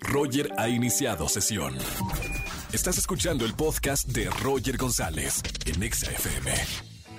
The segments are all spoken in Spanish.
Roger ha iniciado sesión. Estás escuchando el podcast de Roger González en Exa FM.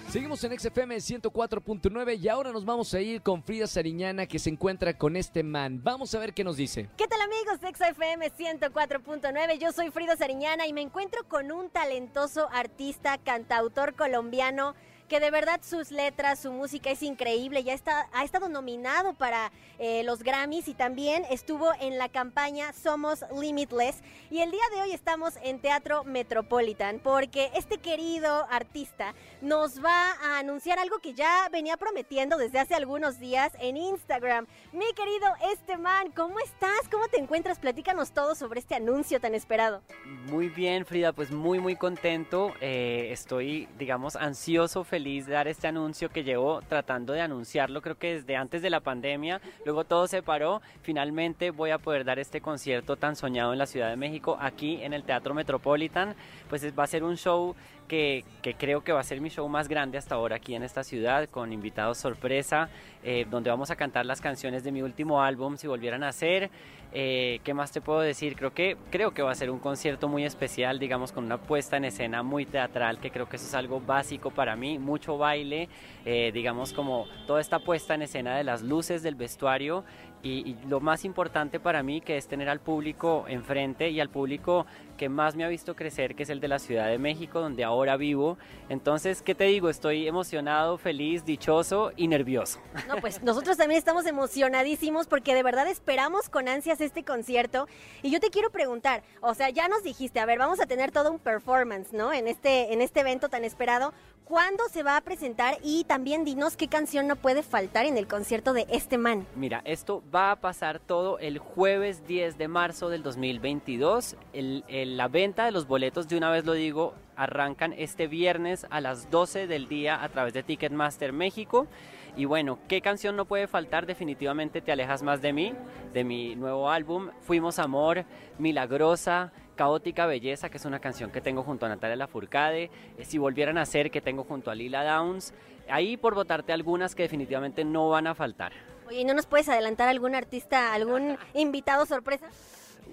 Seguimos en XFM 104.9 y ahora nos vamos a ir con Frida Sariñana que se encuentra con este man. Vamos a ver qué nos dice. ¿Qué tal amigos de XFM 104.9? Yo soy Frida Sariñana y me encuentro con un talentoso artista, cantautor colombiano que de verdad sus letras, su música es increíble, ya está, ha estado nominado para eh, los Grammys y también estuvo en la campaña Somos Limitless y el día de hoy estamos en Teatro Metropolitan porque este querido artista nos va a anunciar algo que ya venía prometiendo desde hace algunos días en Instagram. Mi querido Esteban, ¿cómo estás? ¿Cómo te encuentras? Platícanos todo sobre este anuncio tan esperado. Muy bien, Frida, pues muy, muy contento. Eh, estoy, digamos, ansioso, feliz feliz dar este anuncio que llevo tratando de anunciarlo, creo que desde antes de la pandemia, luego todo se paró, finalmente voy a poder dar este concierto tan soñado en la Ciudad de México, aquí en el Teatro Metropolitan, pues va a ser un show que, creo que va a ser mi show más grande hasta ahora aquí en esta ciudad, con invitados sorpresa, eh, donde vamos a cantar las canciones de mi último álbum, si volvieran a ser. Eh, ¿Qué más te puedo decir? Creo que, creo que va a ser un concierto muy especial, digamos, con una puesta en escena muy teatral, que creo que eso es algo básico para mí, mucho baile, eh, digamos, como toda esta puesta en escena de las luces, del vestuario y, lo más importante para mí que es tener al público enfrente y al público que más me ha visto crecer, que es el de la Ciudad de México, donde ahora vivo. Entonces, ¿qué te digo? Estoy emocionado, feliz, dichoso y nervioso. No, pues nosotros también estamos emocionadísimos porque de verdad esperamos con ansias este concierto. Y yo te quiero preguntar, o sea, ya nos dijiste, a ver, vamos a tener todo un performance, ¿no? En este, en este evento tan esperado. ¿Cuándo se va a presentar? Y también dinos qué canción no puede faltar en el concierto de este man. Mira, esto va a pasar todo el jueves 10 de marzo del 2022. la venta de los boletos, de una vez lo digo, arrancan este viernes a las 12 del día a través de Ticketmaster México. Y bueno, ¿qué canción no puede faltar? Definitivamente Te alejas más de mí, de mi nuevo álbum, Fuimos Amor, Milagrosa, Caótica Belleza, que es una canción que tengo junto a Natalia Lafourcade, eh, Si Volvieran a Ser, que tengo junto a Lila Downs, ahí por votarte algunas que definitivamente no van a faltar. Oye, ¿no nos puedes adelantar algún artista, algún invitado sorpresa?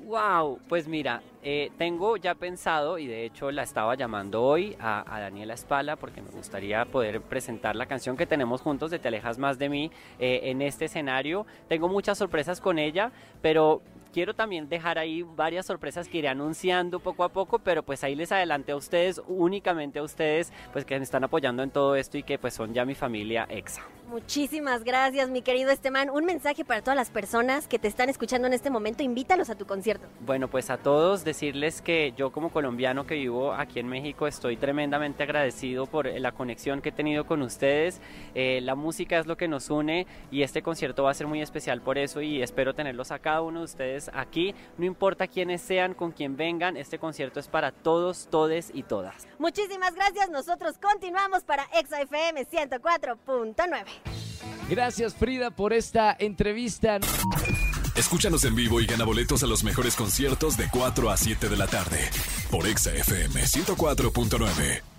Wow, pues mira, eh, tengo ya pensado y de hecho la estaba llamando hoy a, Daniela Espala porque me gustaría poder presentar la canción que tenemos juntos de Te alejas más de mí eh, en este escenario. Tengo muchas sorpresas con ella, pero quiero también dejar ahí varias sorpresas que iré anunciando poco a poco, pero pues ahí les adelanté a ustedes, únicamente a ustedes, pues que me están apoyando en todo esto y que pues son ya mi familia EXA. Muchísimas gracias, mi querido Esteban. Un mensaje para todas las personas que te están escuchando en este momento. Invítalos a tu concierto. Bueno, pues a todos decirles que yo como colombiano que vivo aquí en México estoy tremendamente agradecido por la conexión que he tenido con ustedes. Eh, la música es lo que nos une y este concierto va a ser muy especial por eso y espero tenerlos a cada uno de ustedes aquí. No importa quiénes sean, con quién vengan, este concierto es para todos, todes y todas. Muchísimas gracias. Nosotros continuamos para ExaFM 104.9. Gracias Frida por esta entrevista. Escúchanos en vivo y gana boletos a los mejores conciertos de 4 a 7 de la tarde por Exa FM 104.9.